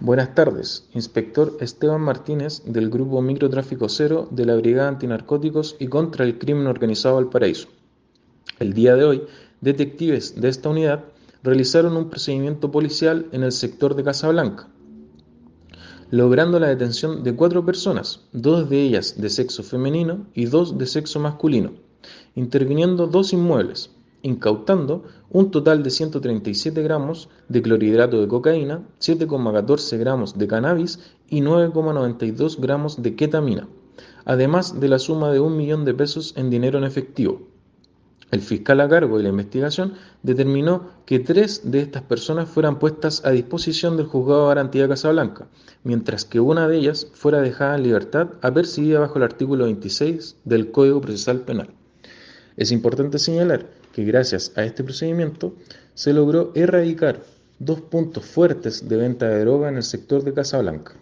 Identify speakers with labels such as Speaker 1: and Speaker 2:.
Speaker 1: Buenas tardes, inspector Esteban Martínez del Grupo Microtráfico Cero de la Brigada Antinarcóticos y contra el Crimen Organizado Valparaíso. El día de hoy, detectives de esta unidad realizaron un procedimiento policial en el sector de Casablanca, logrando la detención de cuatro personas, dos de ellas de sexo femenino y dos de sexo masculino, interviniendo dos inmuebles, incautando un total de 137 gramos de clorhidrato de cocaína, 7,14 gramos de cannabis y 9,92 gramos de ketamina, además de la suma de un millón de pesos en dinero en efectivo. El fiscal a cargo de la investigación determinó que tres de estas personas fueran puestas a disposición del juzgado de garantía Casablanca, mientras que una de ellas fuera dejada en libertad apercibida bajo el artículo 26 del Código Procesal Penal. Es importante señalar que gracias a este procedimiento se logró erradicar dos puntos fuertes de venta de droga en el sector de Casablanca.